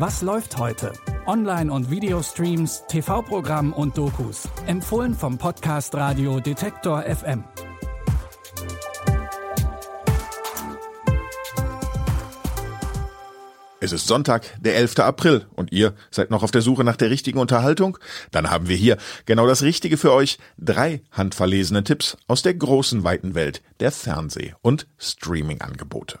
Was läuft heute? Online- und Videostreams, TV-Programm und Dokus. Empfohlen vom Podcast Radio Detektor FM. Es ist Sonntag, der 11. April und ihr seid noch auf der Suche nach der richtigen Unterhaltung? Dann haben wir hier genau das Richtige für euch. Drei handverlesene Tipps aus der großen weiten Welt der Fernseh- und Streaming-Angebote.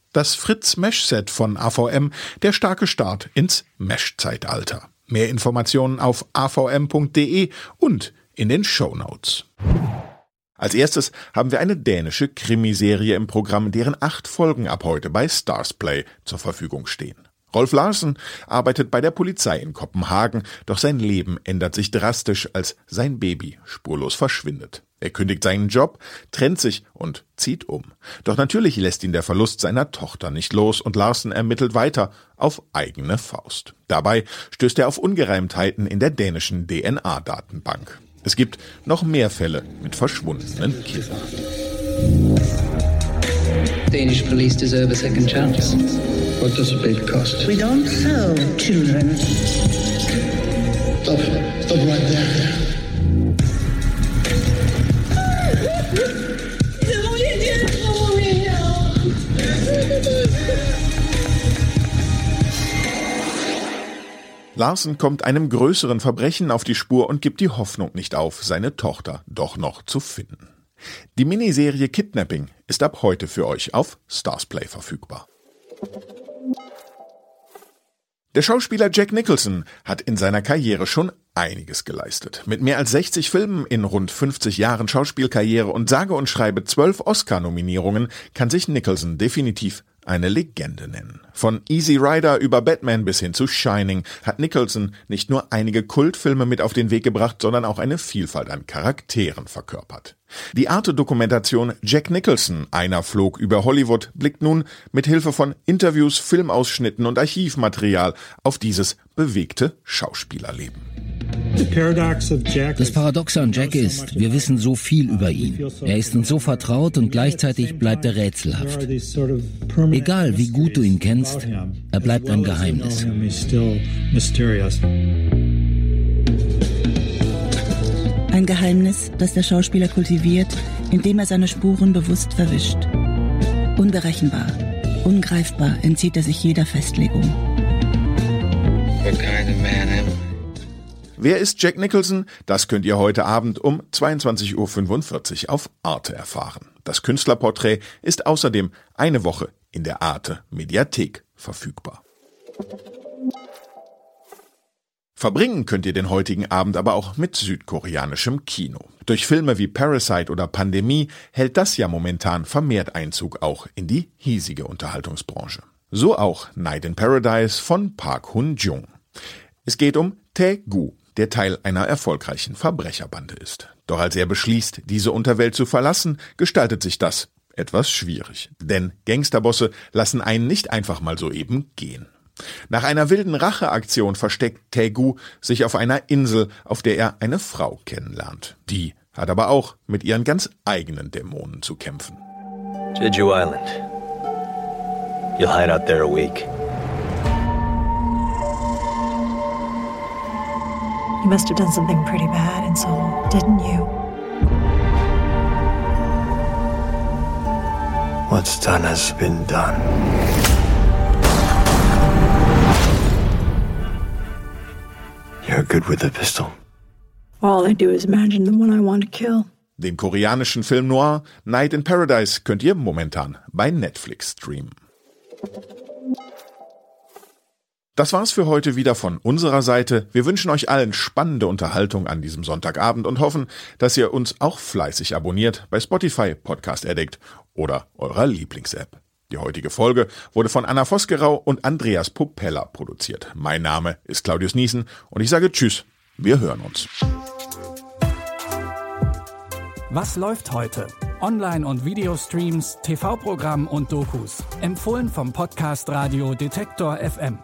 Das Fritz Mesh Set von AVM, der starke Start ins Mesh-Zeitalter. Mehr Informationen auf avm.de und in den Show Notes. Als erstes haben wir eine dänische Krimiserie im Programm, deren acht Folgen ab heute bei Starsplay zur Verfügung stehen. Rolf Larsen arbeitet bei der Polizei in Kopenhagen, doch sein Leben ändert sich drastisch, als sein Baby spurlos verschwindet. Er kündigt seinen Job, trennt sich und zieht um. Doch natürlich lässt ihn der Verlust seiner Tochter nicht los und Larsen ermittelt weiter auf eigene Faust. Dabei stößt er auf Ungereimtheiten in der dänischen DNA-Datenbank. Es gibt noch mehr Fälle mit verschwundenen Kindern. Danish police deserve a second chance. What does a baby cost? We don't sell children. Stop. Stop right there. Larsen kommt einem größeren Verbrechen auf die Spur und gibt die Hoffnung nicht auf, seine Tochter doch noch zu finden. Die Miniserie Kidnapping ist ab heute für euch auf Starsplay verfügbar. Der Schauspieler Jack Nicholson hat in seiner Karriere schon einiges geleistet. Mit mehr als 60 Filmen in rund 50 Jahren Schauspielkarriere und sage und schreibe 12 Oscar-Nominierungen kann sich Nicholson definitiv eine Legende nennen. Von Easy Rider über Batman bis hin zu Shining hat Nicholson nicht nur einige Kultfilme mit auf den Weg gebracht, sondern auch eine Vielfalt an Charakteren verkörpert. Die Arte-Dokumentation Jack Nicholson, einer flog über Hollywood, blickt nun mit Hilfe von Interviews, Filmausschnitten und Archivmaterial auf dieses bewegte Schauspielerleben. Das Paradoxe an Jack ist, wir wissen so viel über ihn. Er ist uns so vertraut und gleichzeitig bleibt er rätselhaft. Egal wie gut du ihn kennst, er bleibt ein Geheimnis. Ein Geheimnis, das der Schauspieler kultiviert, indem er seine Spuren bewusst verwischt. Unberechenbar, ungreifbar entzieht er sich jeder Festlegung. What kind of man am I? Wer ist Jack Nicholson? Das könnt ihr heute Abend um 22.45 Uhr auf Arte erfahren. Das Künstlerporträt ist außerdem eine Woche in der Arte Mediathek verfügbar. Verbringen könnt ihr den heutigen Abend aber auch mit südkoreanischem Kino. Durch Filme wie Parasite oder Pandemie hält das ja momentan vermehrt Einzug auch in die hiesige Unterhaltungsbranche. So auch Night in Paradise von Park Hun-jung. Es geht um Tae-gu, der Teil einer erfolgreichen Verbrecherbande ist. Doch als er beschließt, diese Unterwelt zu verlassen, gestaltet sich das etwas schwierig. Denn Gangsterbosse lassen einen nicht einfach mal so eben gehen. Nach einer wilden Racheaktion versteckt Taegu sich auf einer Insel, auf der er eine Frau kennenlernt. Die hat aber auch mit ihren ganz eigenen Dämonen zu kämpfen. Jeju Island. You'll hide out there a week. You must have done something pretty bad in Seoul, didn't you? What's done has been done. You're good with a pistol. All I do is imagine the one I want to kill. Den koreanischen Film Noir Night in Paradise könnt ihr momentan bei Netflix streamen. Das war's für heute wieder von unserer Seite. Wir wünschen euch allen spannende Unterhaltung an diesem Sonntagabend und hoffen, dass ihr uns auch fleißig abonniert bei Spotify, Podcast Addict oder eurer Lieblings-App. Die heutige Folge wurde von Anna Vosgerau und Andreas Popella produziert. Mein Name ist Claudius Niesen und ich sage Tschüss. Wir hören uns. Was läuft heute? Online- und Videostreams, TV-Programm und Dokus. Empfohlen vom Podcast Radio Detektor FM.